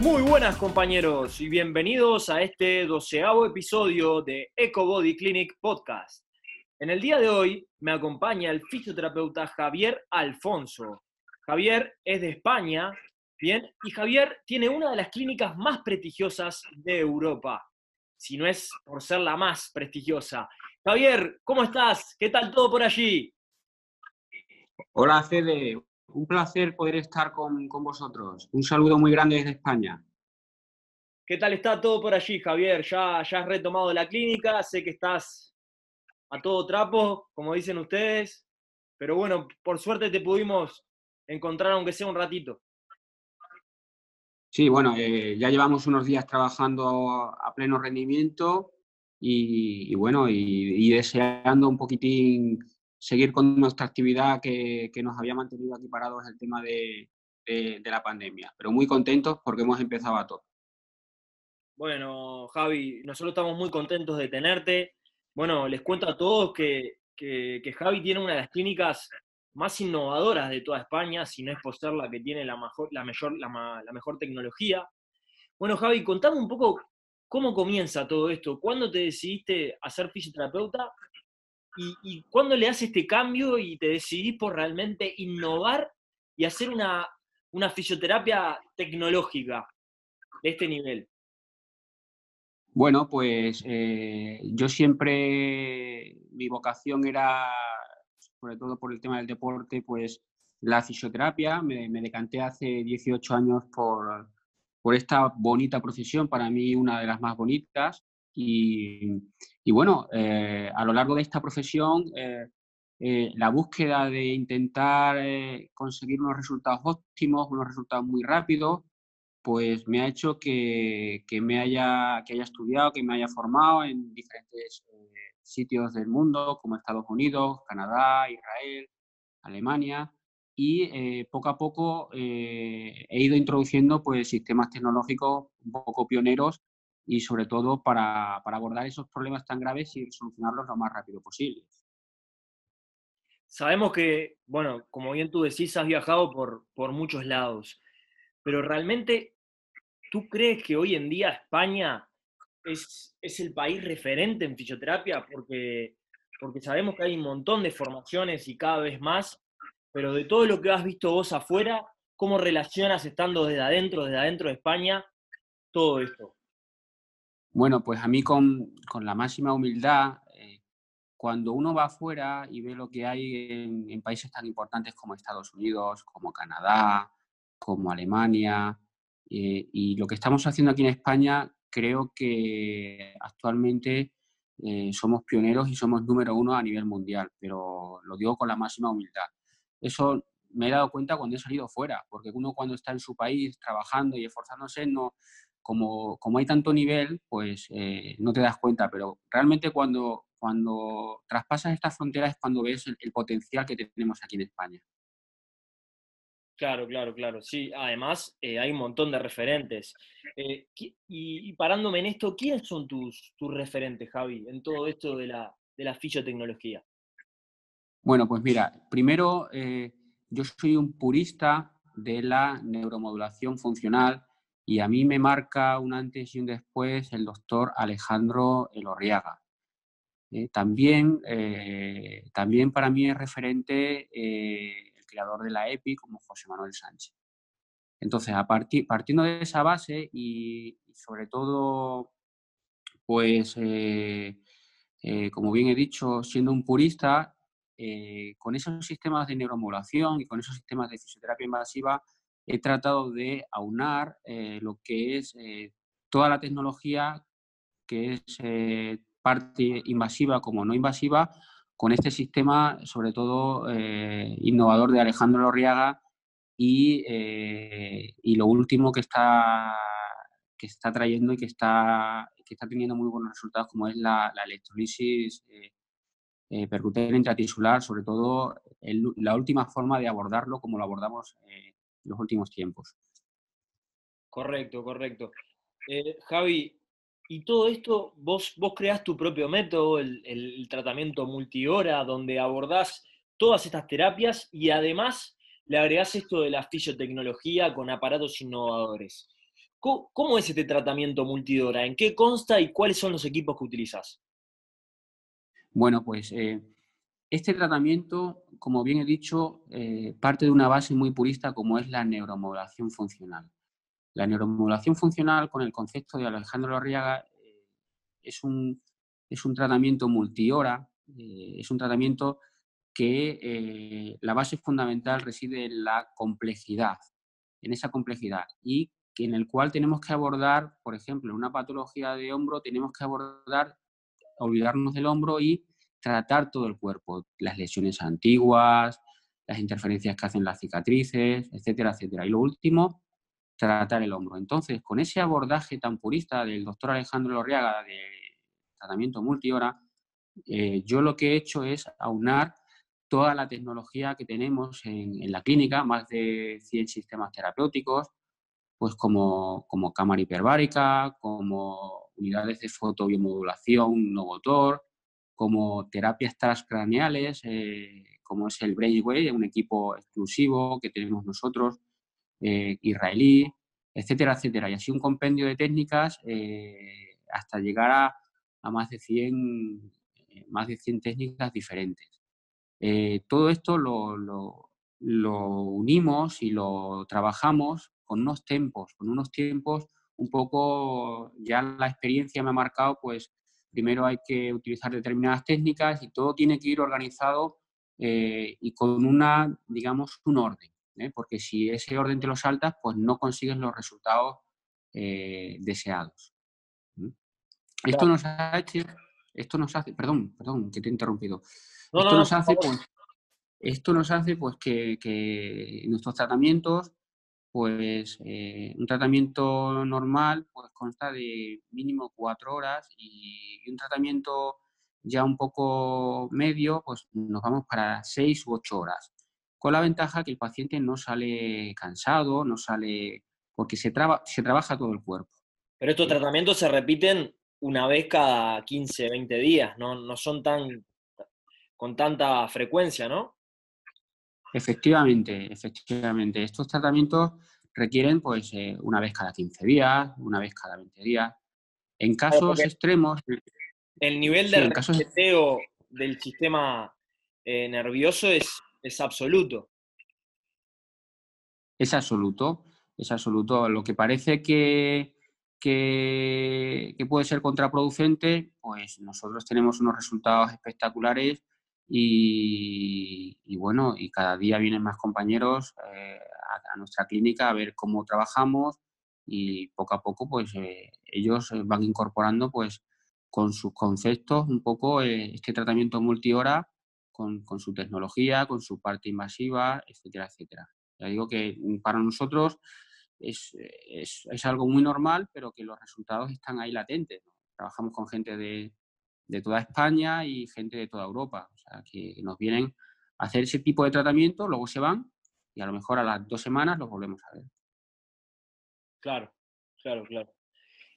Muy buenas compañeros y bienvenidos a este doceavo episodio de EcoBody Clinic Podcast. En el día de hoy me acompaña el fisioterapeuta Javier Alfonso. Javier es de España, bien, y Javier tiene una de las clínicas más prestigiosas de Europa, si no es por ser la más prestigiosa. Javier, ¿cómo estás? ¿Qué tal todo por allí? Hola Fede, un placer poder estar con, vosotros. Un saludo muy grande desde España. ¿Qué tal está todo por allí, Javier? ¿Ya, ya has retomado la clínica? Sé que estás a todo trapo, como dicen ustedes, pero bueno, por suerte te pudimos encontrar aunque sea un ratito. Sí, bueno, eh, ya llevamos unos días trabajando a pleno rendimiento y, bueno, y, deseando un poquitín seguir con nuestra actividad que, nos había mantenido aquí parados el tema de, la pandemia. Pero muy contentos porque hemos empezado a todo. Bueno, Javi, nosotros estamos muy contentos de tenerte. Bueno, les cuento a todos que, Javi tiene una de las clínicas más innovadoras de toda España, si no es por ser la que tiene la mejor, la mejor, la mejor tecnología. Bueno, Javi, contame un poco cómo comienza todo esto. ¿Cuándo te decidiste a ser fisioterapeuta ¿Y, cuándo le haces este cambio y te decidís por realmente innovar y hacer una, fisioterapia tecnológica de este nivel? Bueno, pues eh, yo siempre, mi vocación era, sobre todo por el tema del deporte, pues la fisioterapia. Me, me decanté hace 18 años por, por esta bonita profesión, para mí una de las más bonitas. Y, bueno, eh, a lo largo de esta profesión, eh, eh, la búsqueda de intentar conseguir unos resultados óptimos, unos resultados muy rápidos, pues me ha hecho que, me haya, que haya estudiado, que me haya formado en diferentes sitios del mundo, como Estados Unidos, Canadá, Israel, Alemania, y poco a poco he ido introduciendo pues, sistemas tecnológicos un poco pioneros y sobre todo para, abordar esos problemas tan graves y solucionarlos lo más rápido posible. Sabemos que, bueno, como bien tú decís, has viajado por, por muchos lados, pero realmente, ¿tú crees que hoy en día España es, es el país referente en fisioterapia? Porque, porque sabemos que hay un montón de formaciones y cada vez más, pero de todo lo que has visto vos afuera, ¿cómo relacionas estando desde adentro, desde adentro de España, todo esto? Bueno, pues a mí con, la máxima humildad, eh, cuando uno va afuera y ve lo que hay en, países tan importantes como Estados Unidos, como Canadá, como Alemania, eh, y lo que estamos haciendo aquí en España, creo que actualmente eh, somos pioneros y somos número uno a nivel mundial, pero lo digo con la máxima humildad. Eso me he dado cuenta cuando he salido fuera, porque uno cuando está en su país trabajando y esforzándose no, como, hay tanto nivel, pues eh, no te das cuenta, pero realmente cuando, cuando traspasas estas fronteras es cuando ves el, potencial que tenemos aquí en España. Claro, claro, claro. Sí, además eh, hay un montón de referentes. Eh, y, parándome en esto, ¿quiénes son tus, tus referentes, Javi, en todo esto de la, de la fisiotecnología? Bueno, pues mira, primero yo soy un purista de la neuromodulación funcional y a mí me marca un antes y un después el doctor Alejandro Elorriaga. Eh, también, eh, también para mí es referente eh, el creador de la EPI como José Manuel Sánchez. Entonces, a partir, partiendo de esa base y, sobre todo, pues, como bien he dicho, siendo un purista, con esos sistemas de neuromodulación y con esos sistemas de fisioterapia invasiva, he tratado de aunar eh, lo que es eh, toda la tecnología que es eh, parte invasiva como no invasiva con este sistema, sobre todo innovador de Alejandro Lorriaga y, y, lo último que está, que está trayendo y que está, está teniendo muy buenos resultados, como es la, la electrolisis eh, eh percutánea intratisular, sobre todo la última forma de abordarlo como lo abordamos en los últimos tiempos. Correcto, correcto. Javi, y todo esto, vos, vos creás tu propio método, el, el, tratamiento multihora, donde abordás todas estas terapias y además le agregás esto de la fisiotecnología con aparatos innovadores. ¿Cómo, es este tratamiento multihora? ¿En qué consta y cuáles son los equipos que utilizas? Bueno, pues eh, este tratamiento, como bien he dicho, eh, parte de una base muy purista como es la neuromodulación funcional. La neuromodulación funcional, con el concepto de Alejandro Lorriaga, eh, es, un, es un tratamiento multihora, es un tratamiento que la base fundamental reside en la complejidad, en esa complejidad. Y en el cual tenemos que abordar, por ejemplo, una patología de hombro, tenemos que abordar, olvidarnos del hombro y tratar todo el cuerpo, las lesiones antiguas, las interferencias que hacen las cicatrices, etcétera, etcétera. Y lo último, tratar el hombro. Entonces, con ese abordaje tan purista del doctor Alejandro Lorriaga de tratamiento multihora, eh, yo lo que he hecho es aunar toda la tecnología que tenemos en, la clínica, más de 100 sistemas terapéuticos, pues como, como cámara hiperbárica, como unidades de fotobiomodulación no motor, como terapias transcraneales, eh, como es el Brainwave, un equipo exclusivo que tenemos nosotros, eh, israelí, etcétera, etcétera. Y así un compendio de técnicas eh, hasta llegar a, más, de 100, más de 100 técnicas diferentes. todo esto lo, lo unimos y lo trabajamos con unos tiempos, con unos tiempos un poco, ya la experiencia me ha marcado, pues primero hay que utilizar determinadas técnicas y todo tiene que ir organizado eh, y con una, digamos, un orden, ¿eh? porque si ese orden te lo saltas, pues no consigues los resultados eh, deseados. Esto nos ha hecho, esto nos hace, perdón, perdón, que te he interrumpido. esto, nos hace, pues, esto nos hace, pues, que, que nuestros tratamientos pues eh, un tratamiento normal pues consta de mínimo cuatro horas y, un tratamiento ya un poco medio, pues nos vamos para seis u ocho horas. Con la ventaja que el paciente no sale cansado, no sale, porque se, se trabaja todo el cuerpo. Pero estos tratamientos se repiten una vez cada 15, 20 días, no, no son tan con tanta frecuencia, ¿no? Efectivamente, efectivamente. Estos tratamientos requieren pues eh, una vez cada 15 días, una vez cada 20 días. En casos extremos... El nivel de reseteo del sistema eh, nervioso es, es absoluto. Es absoluto, es absoluto. Lo que parece que, que, puede ser contraproducente, pues nosotros tenemos unos resultados espectaculares y, bueno, y cada día vienen más compañeros eh, a, nuestra clínica a ver cómo trabajamos y poco a poco pues eh, ellos eh, van incorporando pues con sus conceptos un poco este tratamiento multihora con, con, su tecnología, con su parte invasiva, etcétera, etcétera. Ya digo que mm, para nosotros es, es, es algo muy normal, pero que los resultados están ahí latentes. Trabajamos con gente de, de toda España y gente de toda Europa. Sea, que nos vienen a hacer ese tipo de tratamiento, luego se van y a lo mejor a las dos semanas los volvemos a ver. Claro, claro, claro.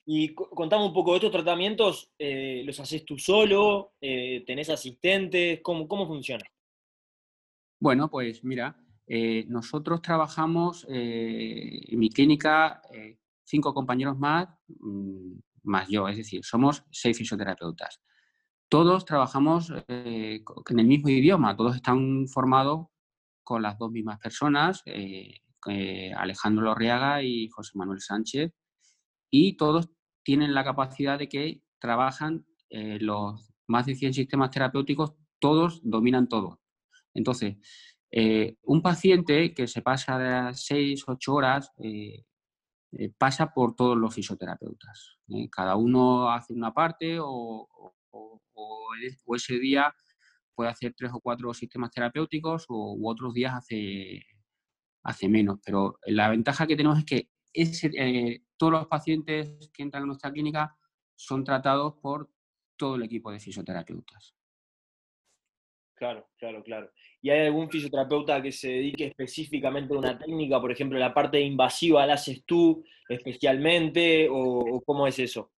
Y contame un poco de estos tratamientos, eh, ¿los haces tú solo? Eh, ¿Tenés asistentes? ¿Cómo, ¿Cómo funciona? Bueno, pues mira, eh, nosotros trabajamos en mi clínica cinco compañeros más, mm, más yo, es decir, somos seis fisioterapeutas todos trabajamos eh, en el mismo idioma, todos están formados con las dos mismas personas, eh, eh, Alejandro Lorriaga y José Manuel Sánchez, y todos tienen la capacidad de que trabajan los más de 100 sistemas terapéuticos, todos dominan todo. Entonces, un paciente que se pasa de 6, 8 horas pasa por todos los fisioterapeutas. cada uno hace una parte o, o, ese día puede hacer tres o cuatro sistemas terapéuticos o, u otros días hace, menos. Pero la ventaja que tenemos es que eh, todos los pacientes que entran en nuestra clínica son tratados por todo el equipo de fisioterapeutas. Claro, claro, claro. ¿Y hay algún fisioterapeuta que se dedique específicamente a una técnica? Por ejemplo, la parte invasiva la haces tú especialmente o, cómo es eso?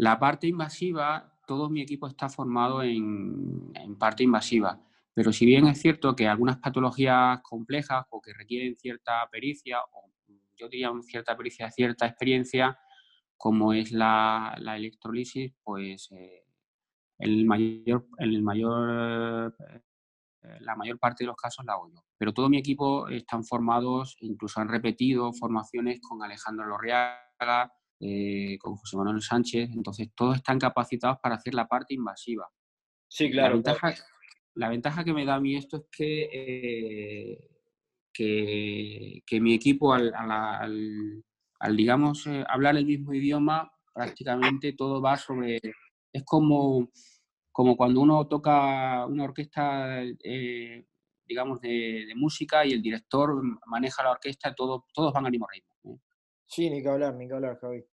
La parte invasiva, todo mi equipo está formado en, parte invasiva, pero si bien es cierto que algunas patologías complejas o que requieren cierta pericia, o yo diría cierta pericia, cierta experiencia, como es la, la pues eh, el mayor, eh, la mayor parte de los casos la hago. Pero todo mi equipo están formados, incluso han repetido formaciones con Alejandro Lorriaga, eh, con José Manuel Sánchez, entonces todos están capacitados para hacer la parte invasiva. Sí, claro. La ventaja, La ventaja que me da a mí esto es que, que, mi equipo al, al digamos, eh, hablar el mismo idioma, prácticamente todo va sobre... Es como, como cuando uno toca una orquesta, eh, digamos, de, música y el director maneja la orquesta, todo, todos van al mismo ritmo. Sí, ni que hablar, ni que hablar, Javi.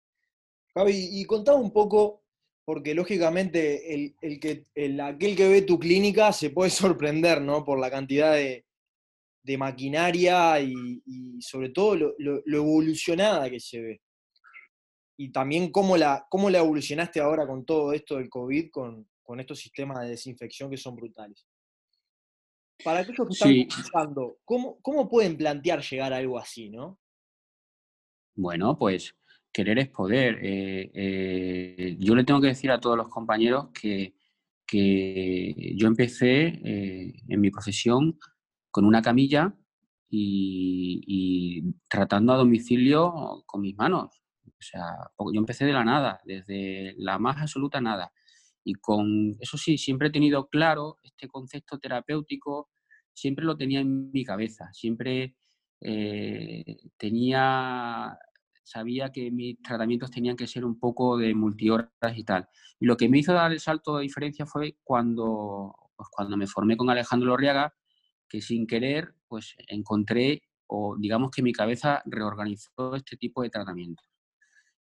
Javi, y contame un poco, porque lógicamente el, el que, el, aquel que ve tu clínica se puede sorprender, ¿no? Por la cantidad de, de maquinaria y, sobre todo lo, evolucionada que se ve. Y también cómo la, cómo la evolucionaste ahora con todo esto del COVID, con, estos sistemas de desinfección que son brutales. Para aquellos que están pensando, ¿cómo, ¿cómo pueden plantear llegar a algo así, no? Bueno, pues querer es poder. Eh, eh, yo le tengo que decir a todos los compañeros que, que yo empecé eh, en mi profesión con una camilla y, tratando a domicilio con mis manos. O sea, yo empecé de la nada, desde la más absoluta nada. Y con eso sí, siempre he tenido claro este concepto terapéutico, siempre lo tenía en mi cabeza, siempre eh, tenía, sabía que mis tratamientos tenían que ser un poco de multihoras y tal. Y lo que me hizo dar el salto de diferencia fue cuando, pues cuando me formé con Alejandro Lorriaga, que sin querer pues encontré o digamos que mi cabeza reorganizó este tipo de tratamiento.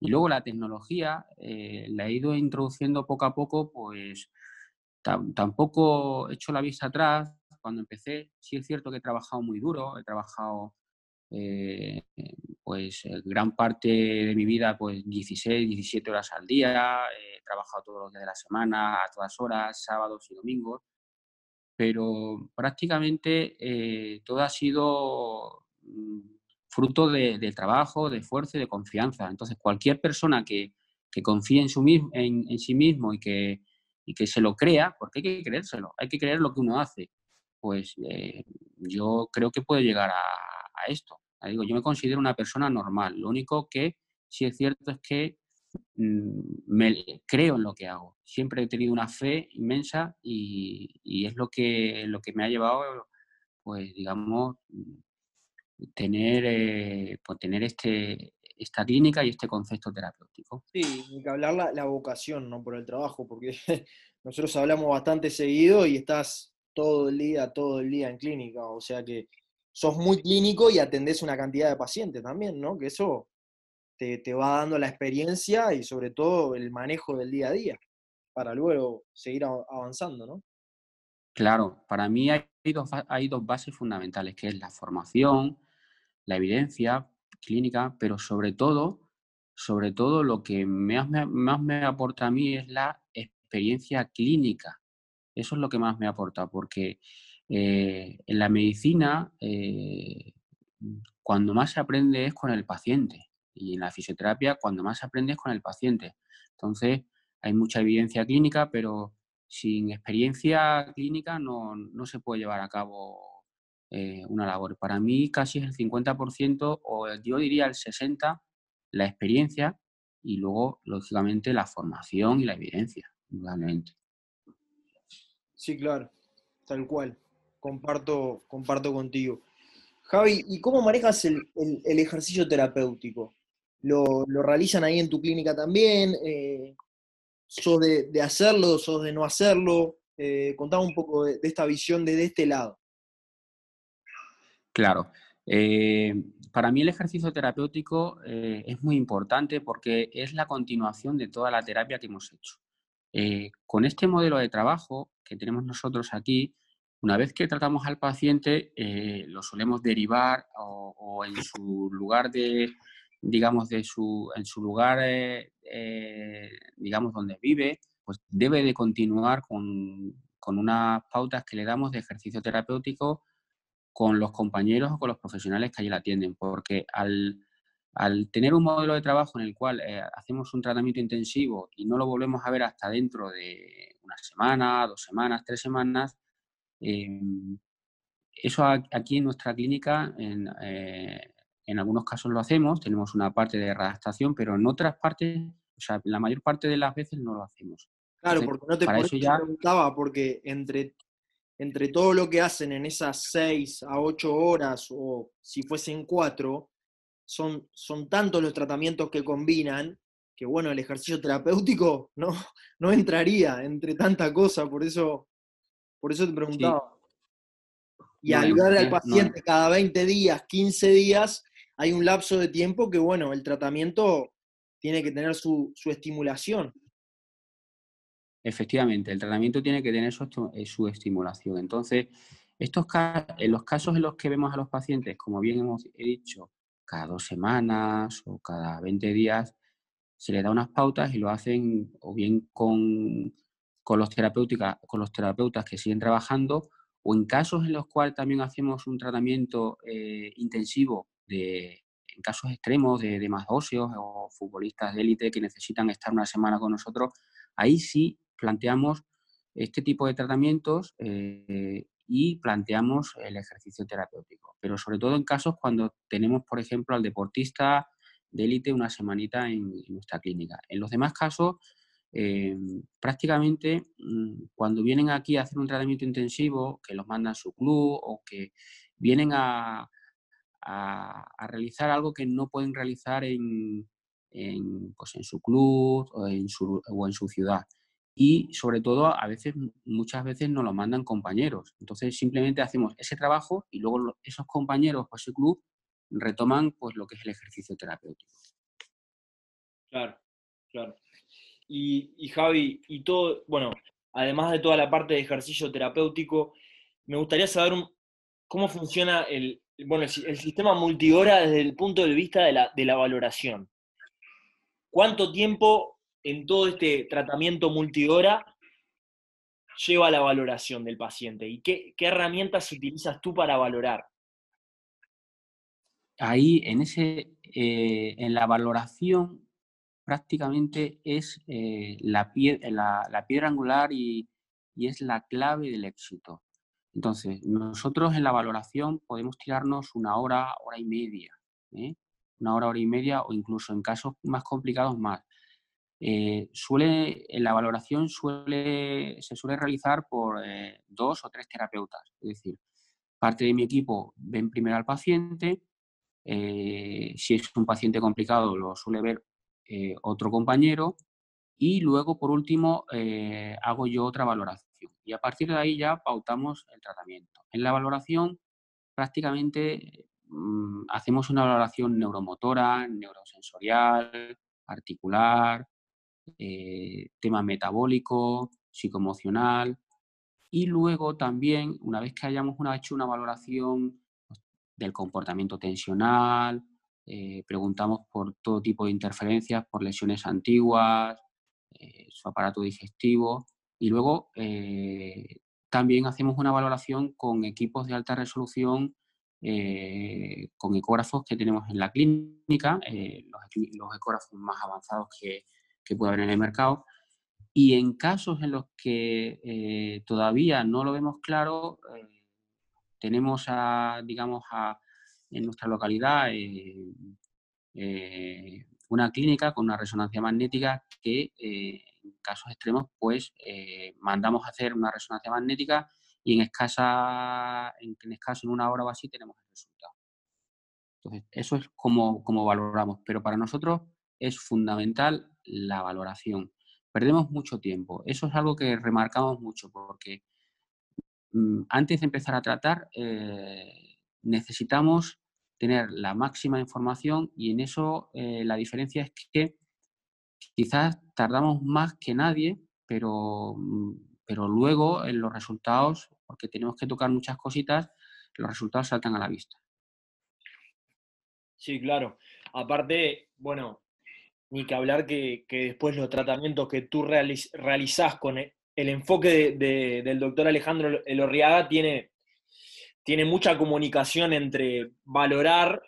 Y luego la tecnología eh, la he ido introduciendo poco a poco, pues tampoco he hecho la vista atrás. Cuando empecé, sí es cierto que he trabajado muy duro, he trabajado eh, pues gran parte de mi vida, pues 16, 17 horas al día, he trabajado todos los días de la semana, a todas horas, sábados y domingos pero prácticamente eh, todo ha sido mm, fruto de, trabajo, de esfuerzo y de confianza. Entonces, cualquier persona que, confíe en, su en, sí mismo y que, que se lo crea, porque hay que creérselo, hay que creer lo que uno hace, pues eh, yo creo que puede llegar a, a esto. Digo, yo me considero una persona normal. Lo único que sí es cierto es que Mm, me, creo en lo que hago. Siempre he tenido una fe inmensa y, es lo que, lo que me ha llevado, pues digamos, mm, tener, eh, pues, tener este, esta clínica y este concepto terapéutico. Sí, hay que hablar la, la, vocación, no por el trabajo, porque nosotros hablamos bastante seguido y estás todo el día, todo el día en clínica, o sea que sos muy clínico y atendés una cantidad de pacientes también, ¿no? Que eso te, va dando la experiencia y sobre todo el manejo del día a día, para luego seguir avanzando, ¿no? Claro, para mí hay dos, hay dos bases fundamentales, que es la formación, la evidencia clínica, pero sobre todo, sobre todo lo que más me, más me aporta a mí es la experiencia clínica. Eso es lo que más me aporta, porque eh, en la medicina, eh, cuando más se aprende es con el paciente. Y en la fisioterapia, cuando más aprendes con el paciente. Entonces, hay mucha evidencia clínica, pero sin experiencia clínica no, se puede llevar a cabo eh, una labor. Para mí casi es el 50% o yo diría el 60% la experiencia y luego, lógicamente, la formación y la evidencia, Sí, claro, tal cual. Comparto, comparto contigo. Javi, ¿y cómo manejas el ejercicio terapéutico? lo, realizan ahí en tu clínica también, eh, sos de, hacerlo, sos de no hacerlo, eh, contame un poco de, esta visión desde este lado. Claro, Eh, para mí el ejercicio terapéutico eh, es muy importante porque es la continuación de toda la terapia que hemos hecho. Con este modelo de trabajo que tenemos nosotros aquí, una vez que tratamos al paciente, lo solemos derivar o, en su lugar de, digamos, de su, en su lugar, digamos, donde vive, pues debe de continuar con, con unas pautas que le damos de ejercicio terapéutico con los compañeros o con los profesionales que allí la atienden, porque al, tener un modelo de trabajo en el cual eh, hacemos un tratamiento intensivo y no lo volvemos a ver hasta dentro de una semana, dos semanas, tres semanas, em, eso aquí en nuestra clínica, eh, en, algunos casos lo hacemos, tenemos una parte de readaptación, pero en otras partes, o sea, la mayor parte de las veces no lo hacemos. Claro, porque no te, para eso ya... preguntaba, porque entre entre todo lo que hacen en esas seis a ocho horas o si fuesen cuatro, son, son tantos los tratamientos que combinan que bueno, el ejercicio terapéutico no, no entraría entre tanta cosa, por eso, por eso te preguntaba. Y al ver al paciente cada 20 días, 15 días, hay un lapso de tiempo que bueno, el tratamiento tiene que tener su, su estimulación. Efectivamente, el tratamiento tiene que tener su, eh, su estimulación. Entonces, estos en los casos en los que vemos a los pacientes, como bien hemos dicho, cada dos semanas o cada 20 días, se les da unas pautas y lo hacen o bien con, con, los, con los terapeutas que siguen trabajando o en casos en los cuales también hacemos un tratamiento eh, intensivo de, en casos extremos de, de más óseos o futbolistas de élite que necesitan estar una semana con nosotros, ahí sí planteamos este tipo de tratamientos eh, y planteamos el ejercicio terapéutico, pero sobre todo en casos cuando tenemos, por ejemplo, al deportista de élite una semanita en, nuestra clínica. En los demás casos, eh, prácticamente mm, cuando vienen aquí a hacer un tratamiento intensivo, que los mandan su club o que vienen a, realizar algo que no pueden realizar en, pues en su club o en su, o en su ciudad y sobre todo a veces, muchas veces nos lo mandan compañeros. Entonces simplemente hacemos ese trabajo y luego esos compañeros o ese club retoman pues lo que es el ejercicio terapéutico. Claro, claro. Y, Javi, y todo, bueno, además de toda la parte de ejercicio terapéutico, me gustaría saber cómo funciona el, bueno, el, sistema multihora desde el punto de vista de la, de la valoración. ¿Cuánto tiempo en todo este tratamiento multihora lleva la valoración del paciente? ¿Y qué, herramientas utilizas tú para valorar? Ahí, en, ese, eh, en la valoración, prácticamente es eh, la, piedra angular y, es la clave del éxito. Entonces, nosotros en la valoración podemos tirarnos una hora, hora y media, ¿eh? una hora, hora y media o incluso en casos más complicados más. Eh, suele, en la valoración suele, se suele realizar por dos o tres terapeutas. Es decir, parte de mi equipo ven primero al paciente, si es un paciente complicado lo suele ver otro compañero y luego, por último, hago yo otra valoración. Y a partir de ahí ya pautamos el tratamiento. En la valoración prácticamente mm, hacemos una valoración neuromotora, neurosensorial, articular, eh, tema metabólico, psicoemocional y luego también, una vez que hayamos hecho una valoración pues, del comportamiento tensional, eh, preguntamos por todo tipo de interferencias, por lesiones antiguas, eh, su aparato digestivo y luego también hacemos una valoración con equipos de alta resolución con ecógrafos que tenemos en la clínica, los, ecógrafos más avanzados que, que puede haber en el mercado. Y en casos en los que eh, todavía no lo vemos claro, eh, tenemos a, digamos, a, en nuestra localidad eh, una clínica con una resonancia magnética que en casos extremos pues mandamos a hacer una resonancia magnética y en escasa, en, en escaso, en una hora o así tenemos el resultado. Entonces, eso es como, como valoramos, pero para nosotros es fundamental la valoración. Perdemos mucho tiempo. Eso es algo que remarcamos mucho porque mm, antes de empezar a tratar eh, necesitamos tener la máxima información y en eso eh, la diferencia es que quizás tardamos más que nadie, pero, mm, pero luego en los resultados, porque tenemos que tocar muchas cositas, los resultados saltan a la vista. Sí, claro. Aparte, bueno, ni que hablar que, después los tratamientos que tú realizás con el, enfoque del doctor Alejandro Elorriaga tiene, tiene mucha comunicación entre valorar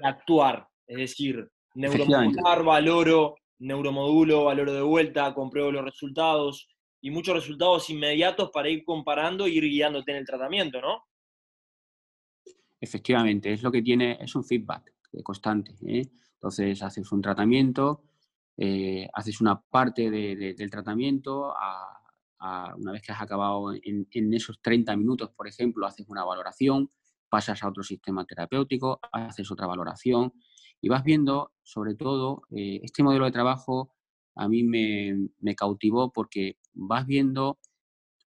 y actuar. Es decir, neuromodular, valoro, neuromodulo, valoro de vuelta, compruebo los resultados y muchos resultados inmediatos para ir comparando e ir guiándote en el tratamiento, ¿no? Efectivamente, es lo que tiene, es un feedback constante. ¿eh? Entonces haces un tratamiento, eh, haces una parte del tratamiento, una vez que has acabado en, esos 30 minutos, por ejemplo, haces una valoración, pasas a otro sistema terapéutico, haces otra valoración y vas viendo, sobre todo, eh, este modelo de trabajo a mí me, cautivó porque vas viendo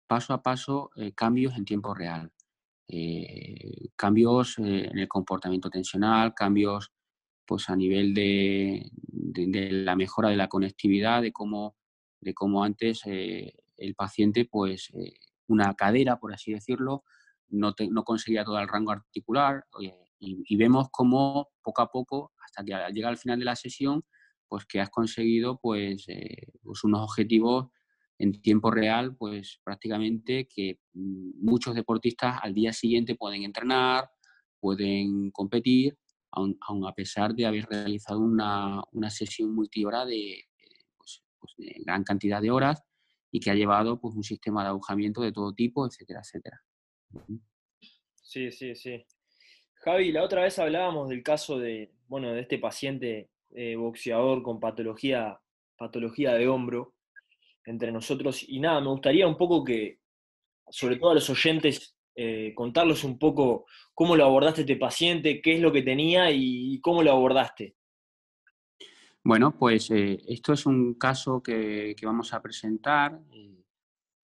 paso a paso cambios en tiempo real. Eh, cambios eh, en el comportamiento tensional, cambios pues, a nivel de, la mejora de la conectividad, de cómo, de cómo antes eh, el paciente, pues una cadera, por así decirlo, no, no conseguía todo el rango articular y, vemos cómo poco a poco, hasta que llega al final de la sesión, pues que has conseguido pues, pues unos objetivos en tiempo real, pues prácticamente que mm, muchos deportistas al día siguiente pueden entrenar, pueden competir, aun, a pesar de haber realizado una, sesión multihora de, pues, pues, de, gran cantidad de horas y que ha llevado pues, un sistema de agujamiento de todo tipo, etcétera, etcétera. Sí, sí, sí. Javi, la otra vez hablábamos del caso de, bueno, de este paciente eh, boxeador con patología, patología de hombro, entre nosotros. Y nada, me gustaría un poco que, sobre todo a los oyentes, eh, contarles un poco cómo lo abordaste este paciente, qué es lo que tenía y cómo lo abordaste. Bueno, pues eh, esto es un caso que, vamos a presentar,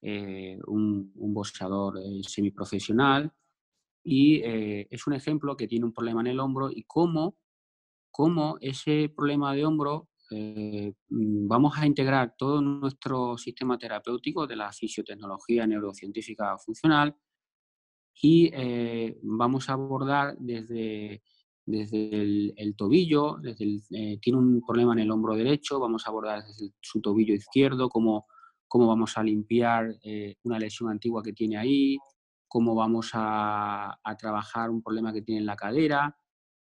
eh, un, un boxeador semiprofesional, y es un ejemplo que tiene un problema en el hombro y cómo, cómo ese problema de hombro eh, vamos a integrar todo nuestro sistema terapéutico de la fisiotecnología neurocientífica funcional y eh, vamos a abordar desde, desde el, tobillo, desde eh, tiene un problema en el hombro derecho, vamos a abordar desde su tobillo izquierdo, cómo, cómo vamos a limpiar una lesión antigua que tiene ahí, cómo vamos a, a trabajar un problema que tiene en la cadera,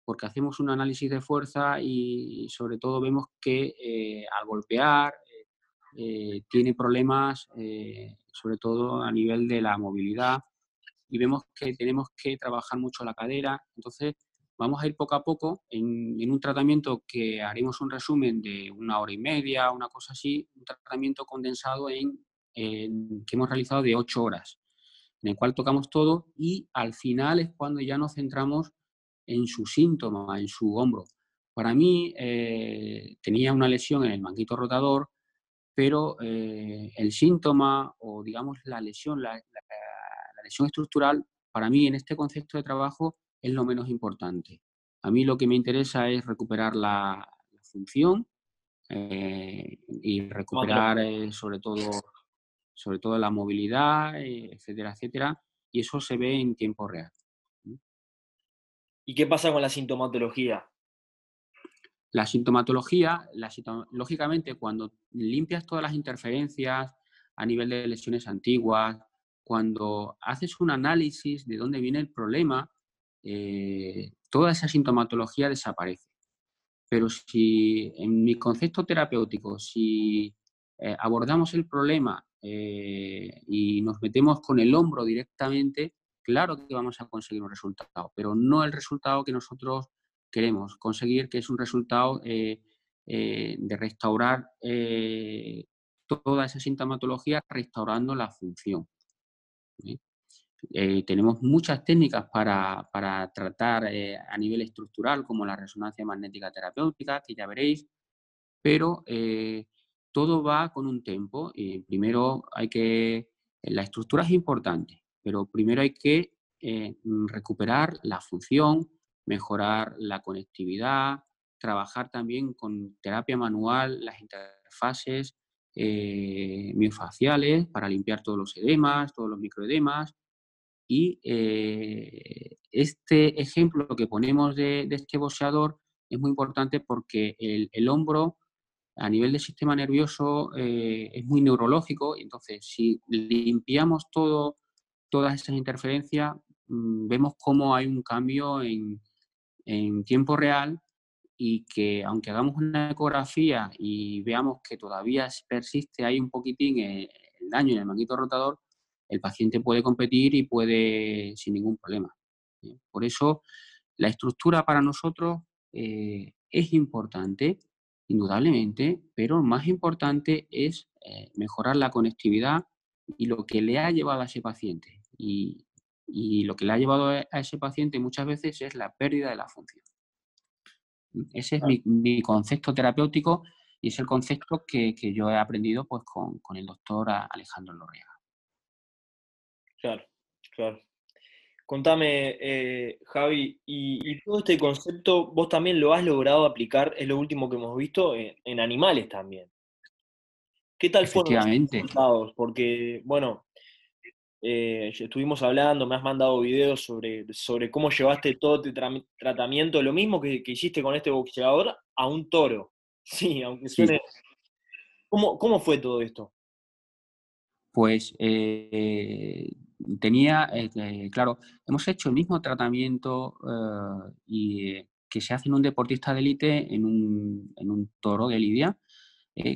porque hacemos un análisis de fuerza y sobre todo vemos que eh, al golpear eh, eh, tiene problemas, sobre todo a nivel de la movilidad, y vemos que tenemos que trabajar mucho la cadera. Entonces, vamos a ir poco a poco en, un tratamiento que haremos un resumen de una hora y media, una cosa así, un tratamiento condensado en, que hemos realizado de ocho horas, en el cual tocamos todo y al final es cuando ya nos centramos en su síntoma, en su hombro. Para mí eh, tenía una lesión en el manguito rotador, pero eh, el síntoma o digamos la lesión, la, lesión estructural, para mí en este concepto de trabajo es lo menos importante. A mí lo que me interesa es recuperar la, función eh, y recuperar sobre todo sobre todo la movilidad, etcétera, etcétera, y eso se ve en tiempo real. ¿Y qué pasa con la sintomatología? La sintomatología, lógicamente, cuando limpias todas las interferencias a nivel de lesiones antiguas, cuando haces un análisis de dónde viene el problema, eh, toda esa sintomatología desaparece. Pero si en mi concepto terapéutico, si eh, abordamos el problema eh, y nos metemos con el hombro directamente, claro que vamos a conseguir un resultado, pero no el resultado que nosotros queremos conseguir, que es un resultado de restaurar toda esa sintomatología, restaurando la función. Tenemos muchas técnicas para, para tratar a nivel estructural, como la resonancia magnética terapéutica, que ya veréis, pero todo va con un tiempo. primero hay que, la estructura es importante, pero primero hay que eh, recuperar la función, mejorar la conectividad, trabajar también con terapia manual, las interfaces eh, miofaciales para limpiar todos los edemas, todos los microedemas. Y eh, este ejemplo que ponemos de, este boxeador es muy importante porque el, hombro a nivel del sistema nervioso eh, es muy neurológico entonces si limpiamos todo, todas esas interferencias, mm, vemos cómo hay un cambio en, en tiempo real y que aunque hagamos una ecografía y veamos que todavía persiste ahí un poquitín el, daño en el manguito rotador, el paciente puede competir y puede sin ningún problema. ¿eh? Por eso la estructura para nosotros eh, es importante, indudablemente, pero más importante es eh, mejorar la conectividad y lo que le ha llevado a ese paciente. Y, y lo que le ha llevado a ese paciente muchas veces es la pérdida de la función. Ese es mi, concepto terapéutico y es el concepto que, yo he aprendido pues, con, el doctor Alejandro Lorriaga. Claro, claro. Contame, eh, Javi, y, todo este concepto vos también lo has logrado aplicar, es lo último que hemos visto, en, animales también. ¿Qué tal fueron los resultados? Porque, bueno, eh, estuvimos hablando, me has mandado videos sobre, sobre cómo llevaste todo este tratamiento, lo mismo que, hiciste con este boxeador, a un toro. Sí, aunque suene... ¿Cómo, fue todo esto? Pues eh, tenía, eh, claro, hemos hecho el mismo tratamiento y, que se hace en un deportista de élite en un, toro de lidia,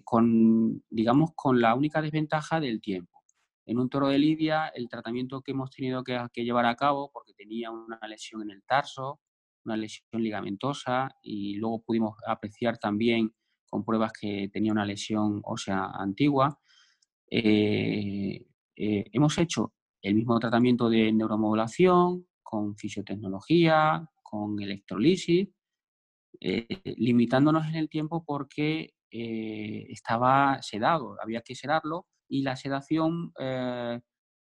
con, digamos, con la única desventaja del tiempo. En un toro de lidia, el tratamiento que hemos tenido que, llevar a cabo, porque tenía una lesión en el tarso, una lesión ligamentosa, y luego pudimos apreciar también con pruebas que tenía una lesión ósea antigua, eh, eh, hemos hecho el mismo tratamiento de neuromodulación, con fisiotecnología, con electrolisis, eh, limitándonos en el tiempo porque estaba sedado, había que sedarlo y la sedación, eh,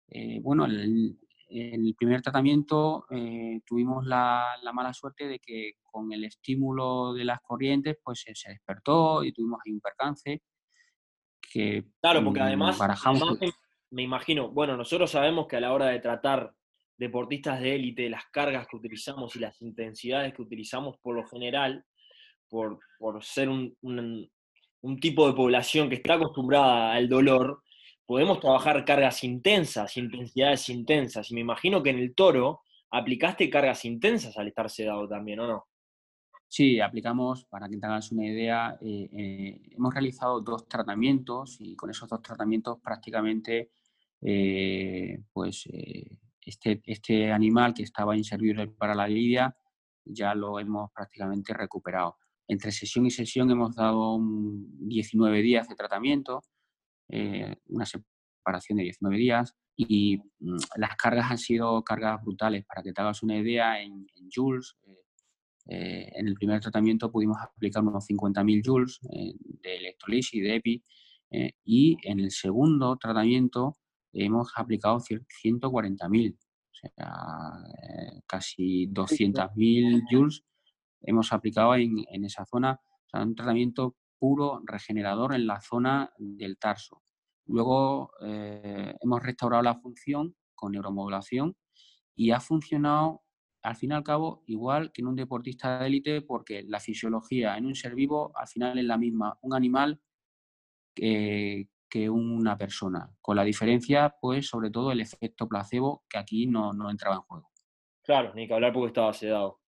eh, bueno, el, el, primer tratamiento eh, tuvimos la, mala suerte de que con el estímulo de las corrientes pues se, despertó y tuvimos ahí un percance que claro porque además, me, imagino bueno nosotros sabemos que a la hora de tratar deportistas de élite las cargas que utilizamos y las intensidades que utilizamos por lo general por, por ser un, un tipo de población que está acostumbrada al dolor podemos trabajar cargas intensas, intensidades intensas. Y me imagino que en el toro aplicaste cargas intensas al estar sedado también, ¿o no? Sí, aplicamos, para que te hagas una idea, eh, eh, hemos realizado dos tratamientos y con esos dos tratamientos prácticamente, eh, pues este, este animal que estaba inservible para la lidia ya lo hemos prácticamente recuperado. Entre sesión y sesión hemos dado 19 días de tratamiento eh, una separación de 19 días y mm, las cargas han sido cargas brutales. Para que te hagas una idea, en, joules, eh, eh, en el primer tratamiento pudimos aplicar unos 50.000 joules de electrolisis y de EPI y en el segundo tratamiento hemos aplicado 140.000, o sea, casi 200.000 joules hemos aplicado en, en esa zona. O sea, un tratamiento puro regenerador en la zona del tarso. Luego eh, hemos restaurado la función con neuromodulación y ha funcionado al fin y al cabo igual que en un deportista de élite porque la fisiología en un ser vivo al final es la misma, un animal que, una persona, con la diferencia pues sobre todo el efecto placebo que aquí no, entraba en juego. Claro, ni que hablar porque estaba sedado.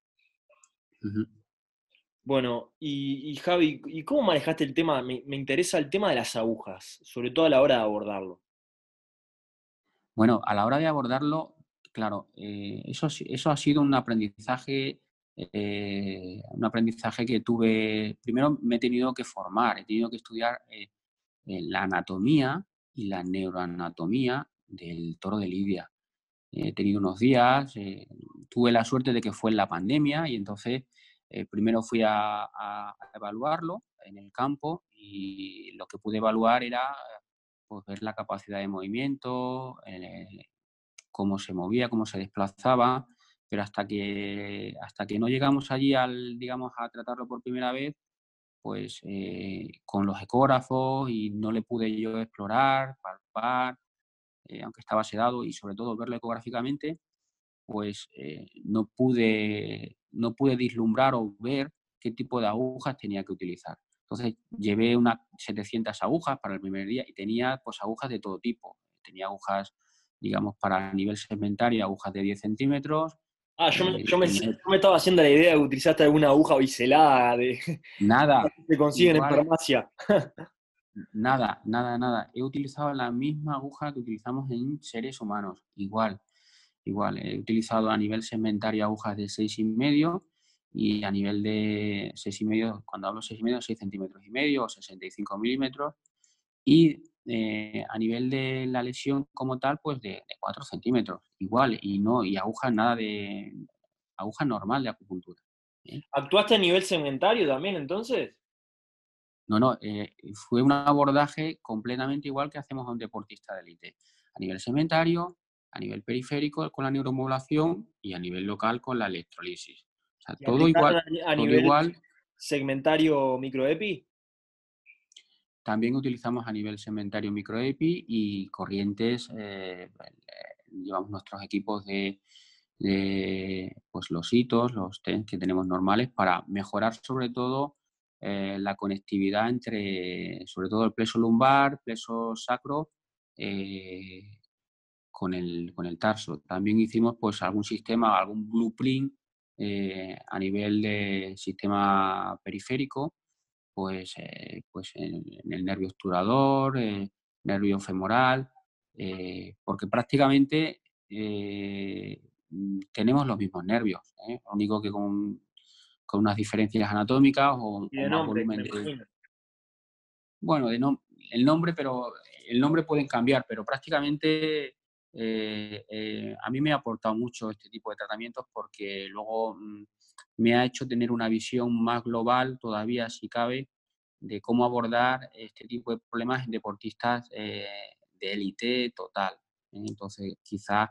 Bueno, y, Javi, ¿y cómo manejaste el tema? Me, interesa el tema de las agujas, sobre todo a la hora de abordarlo. Bueno, a la hora de abordarlo, claro, eh, eso, eso ha sido un aprendizaje, eh, un aprendizaje que tuve, primero me he tenido que formar, he tenido que estudiar eh, la anatomía y la neuroanatomía del toro de Lidia. He tenido unos días, tuve la suerte de que fue en la pandemia y entonces eh, primero fui a, evaluarlo en el campo y lo que pude evaluar era pues, ver la capacidad de movimiento, eh, cómo se movía, cómo se desplazaba, pero hasta que, hasta que no llegamos allí al, digamos, a tratarlo por primera vez, pues eh, con los ecógrafos y no le pude yo explorar, palpar, eh, aunque estaba sedado y sobre todo verlo ecográficamente, pues eh, no, pude, no pude vislumbrar o ver qué tipo de agujas tenía que utilizar. Entonces llevé unas 700 agujas para el primer día y tenía pues agujas de todo tipo. Tenía agujas, digamos, para nivel segmentario, agujas de 10 centímetros, Ah, yo me, yo, me, estaba haciendo la idea de que utilizaste alguna aguja biselada de. Nada. que se consiguen en farmacia. nada, nada, nada. He utilizado la misma aguja que utilizamos en seres humanos. Igual, igual. He utilizado a nivel segmentario agujas de 6,5 y a nivel de 6,5, cuando hablo 6,5, 6 centímetros y medio o 65 milímetros. Y eh, a nivel de la lesión como tal, pues de, 4 centímetros, igual, y no, y aguja nada de, aguja normal de acupuntura. ¿eh? ¿Actuaste a nivel segmentario también entonces? No, no, eh, fue un abordaje completamente igual que hacemos a un deportista de élite. A nivel segmentario, a nivel periférico con la neuromodulación y a nivel local con la electrolisis. O sea, todo igual. A, nivel igual. segmentario microepi? También utilizamos a nivel segmentario microepi y corrientes, eh, llevamos nuestros equipos de, pues los hitos, los TENS que tenemos normales para mejorar sobre todo eh, la conectividad entre, sobre todo el pleso lumbar, pleso sacro, eh, con, el, con el tarso. También hicimos pues algún sistema, algún blueprint a nivel de sistema periférico pues, eh, pues en, el nervio obturador, eh, nervio femoral, eh, porque prácticamente mm, tenemos los mismos nervios, lo único que con, con, unas diferencias anatómicas o, más volumen de... Bueno, de el nombre, pero el nombre pueden cambiar, pero prácticamente a mí me ha aportado mucho este tipo de tratamientos porque luego mm, me ha hecho tener una visión más global todavía, si cabe, de cómo abordar este tipo de problemas en deportistas eh, de élite total. ¿eh? Entonces, quizás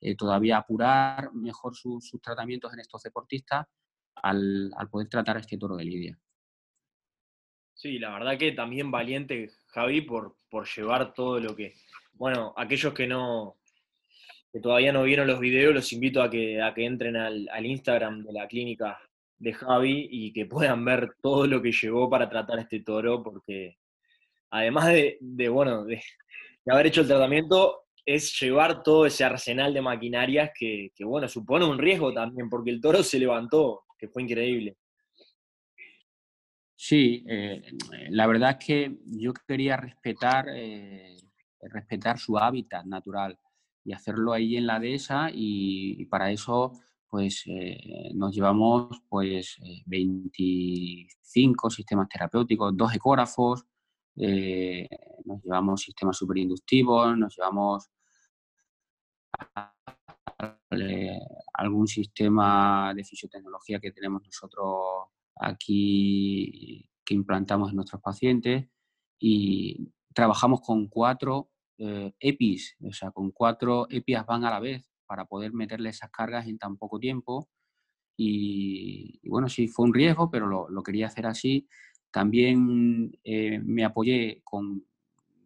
eh, todavía apurar mejor sus tratamientos en estos deportistas al, poder tratar este toro de lidia. Sí, la verdad que también valiente, Javi, por, por llevar todo lo que. Bueno, aquellos que no, que todavía no vieron los videos, los invito a que, a que entren al, Instagram de la clínica de Javi y que puedan ver todo lo que llevó para tratar este toro, porque además de, bueno, de, haber hecho el tratamiento, es llevar todo ese arsenal de maquinarias que, bueno, supone un riesgo también, porque el toro se levantó, que fue increíble. Sí, eh, la verdad es que yo quería respetar, eh, respetar su hábitat natural y hacerlo ahí en la dehesa y, para eso pues eh, nos llevamos pues 25 eh, sistemas terapéuticos, dos ecógrafos, eh, nos llevamos sistemas superinductivos, nos llevamos algún sistema de fisiotecnología que tenemos nosotros aquí que implantamos en nuestros pacientes y trabajamos con cuatro eh, EPIs, o sea, con cuatro EPIs van a la vez para poder meterle esas cargas en tan poco tiempo. Y, bueno, sí, fue un riesgo, pero lo, quería hacer así. También eh, me apoyé con,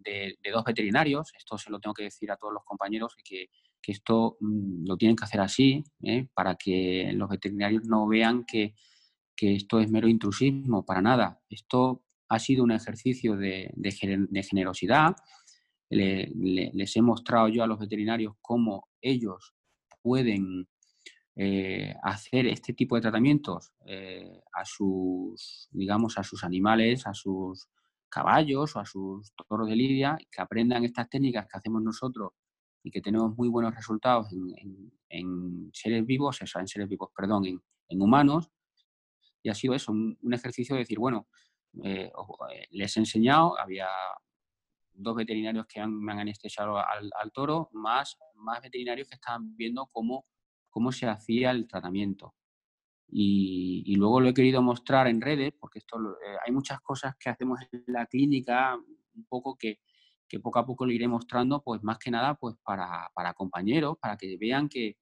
de, dos veterinarios, esto se lo tengo que decir a todos los compañeros, que, que esto mm, lo tienen que hacer así, ¿eh? para que los veterinarios no vean que, que, esto es mero intrusismo, para nada. Esto ha sido un ejercicio de, de generosidad, les he mostrado yo a los veterinarios cómo ellos pueden eh, hacer este tipo de tratamientos eh, a sus, digamos, a sus animales, a sus caballos o a sus toros de lidia, que aprendan estas técnicas que hacemos nosotros y que tenemos muy buenos resultados en, seres vivos, o sea, en seres vivos, perdón, en, humanos. Y ha sido eso, un, ejercicio de decir, bueno, eh, les he enseñado, había dos veterinarios que me han anestesiado al, toro, más, más veterinarios que estaban viendo cómo, cómo se hacía el tratamiento. Y, luego lo he querido mostrar en redes, porque esto eh, hay muchas cosas que hacemos en la clínica, un poco que, que poco a poco lo iré mostrando, pues más que nada pues para, para compañeros, para que vean que,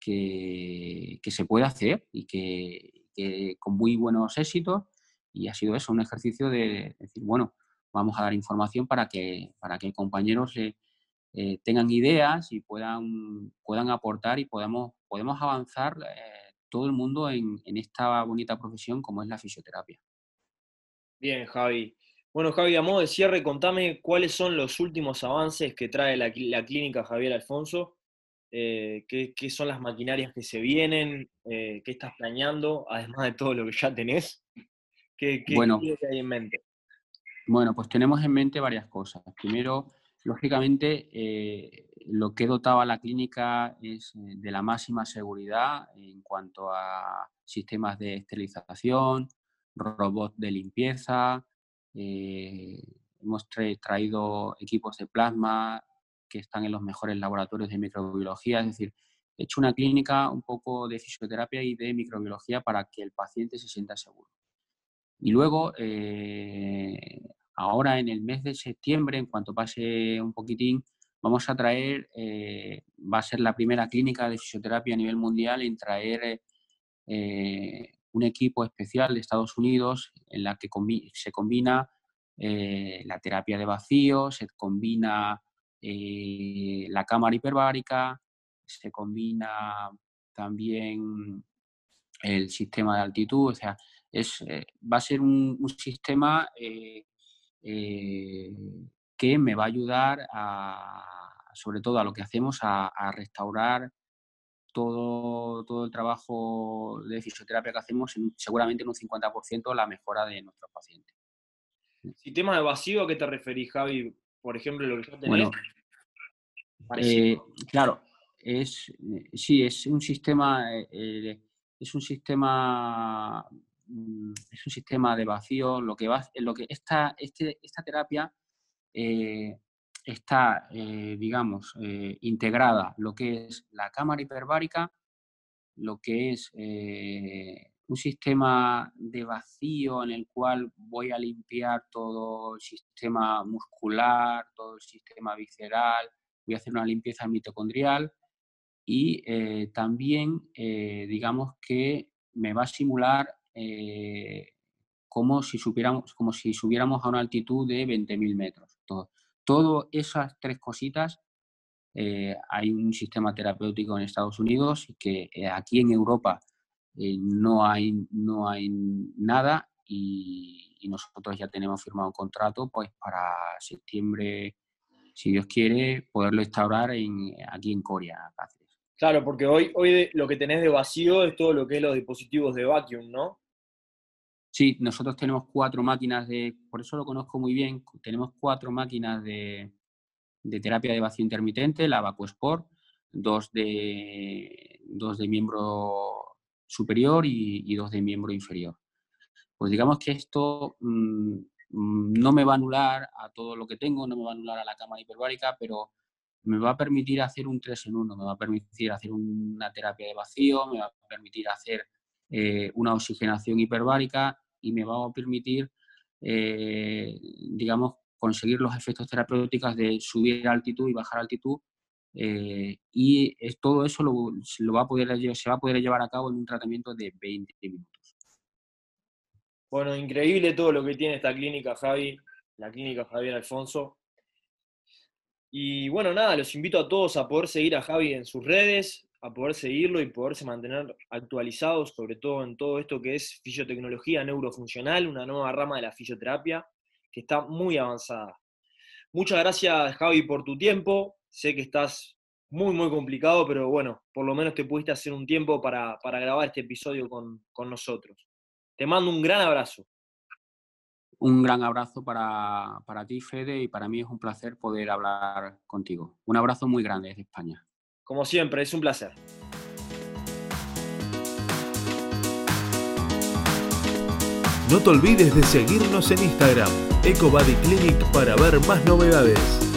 que, se puede hacer y que, con muy buenos éxitos. Y ha sido eso, un ejercicio de decir, bueno, vamos a dar información para que, para que compañeros eh, tengan ideas y puedan, puedan aportar y podamos, podemos avanzar eh, todo el mundo en, en, esta bonita profesión como es la fisioterapia. Bien, Javi. Bueno, Javi, a modo de cierre, contame cuáles son los últimos avances que trae la, clínica Javier Alfonso, eh, qué, son las maquinarias que se vienen, eh, qué estás planeando, además de todo lo que ya tenés, qué, qué, bueno, hay en mente. Bueno, pues tenemos en mente varias cosas. Primero, lógicamente, eh, lo que dotaba la clínica es de la máxima seguridad en cuanto a sistemas de esterilización, robots de limpieza, eh, hemos traído equipos de plasma que están en los mejores laboratorios de microbiología, es decir, he hecho una clínica un poco de fisioterapia y de microbiología para que el paciente se sienta seguro. Y luego, eh, ahora en el mes de septiembre, en cuanto pase un poquitín, vamos a traer, eh, va a ser la primera clínica de fisioterapia a nivel mundial en traer un equipo especial de Estados Unidos en la que se combina eh, la terapia de vacío, se combina eh, la cámara hiperbárica, se combina también el sistema de altitud, o sea, es, eh, va a ser un, sistema que me va a ayudar sobre todo a lo que hacemos, a restaurar todo, todo el trabajo de fisioterapia que hacemos, seguramente en un 50% la mejora de nuestros pacientes. ¿Sistema de vacío a qué te referís, Javi? Por ejemplo, lo que ya tenés. Eh, claro, es, eh, sí, es un sistema, eh, es un sistema, es un sistema de vacío. Lo que va, lo que esta, este, esta terapia está, eh, digamos, eh, integrada lo que es la cámara hiperbárica, lo que es eh, un sistema de vacío en el cual voy a limpiar todo el sistema muscular, todo el sistema visceral, voy a hacer una limpieza mitocondrial y también, digamos, que me va a simular como si, supiéramos, como si subiéramos a una altitud de 20.000 metros. Todo Todas esas tres cositas, eh, hay un sistema terapéutico en Estados Unidos y que eh, aquí en Europa eh, no, hay, no hay nada y, nosotros ya tenemos firmado un contrato pues para septiembre, si Dios quiere, poderlo instaurar en, aquí en Corea, Claro, porque hoy, hoy lo que tenés de vacío es todo lo que es los dispositivos de vacuum, ¿no? Sí, nosotros tenemos cuatro máquinas de, por eso lo conozco muy bien, tenemos cuatro máquinas de, terapia de vacío intermitente, la VacuSport, dos de, dos de miembro superior y, dos de miembro inferior. Pues digamos que esto mm, mm, no me va a anular a todo lo que tengo, no me va a anular a la cámara hiperbárica, pero me va a permitir hacer un 3 en 1, me va a permitir hacer una terapia de vacío, me va a permitir hacer eh, una oxigenación hiperbárica y me va a permitir, eh, digamos, conseguir los efectos terapéuticos de subir altitud y bajar altitud. Eh, y todo eso lo, va a poder, se va a poder llevar a cabo en un tratamiento de 20 minutos. Bueno, increíble todo lo que tiene esta clínica, Javi, la clínica Javier Alfonso. Y bueno, nada, los invito a todos a poder seguir a Javi en sus redes, a poder seguirlo y poderse mantener actualizados, sobre todo en todo esto que es fisiotecnología neurofuncional, una nueva rama de la fisioterapia que está muy avanzada. Muchas gracias, Javi, por tu tiempo. Sé que estás muy, muy complicado, pero bueno, por lo menos te pudiste hacer un tiempo para, grabar este episodio con, con nosotros. Te mando un gran abrazo. Un gran abrazo para, para ti, Fede, y para mí es un placer poder hablar contigo. Un abrazo muy grande desde España. Como siempre, es un placer. No te olvides de seguirnos en Instagram, EcoBodyClinic, para ver más novedades.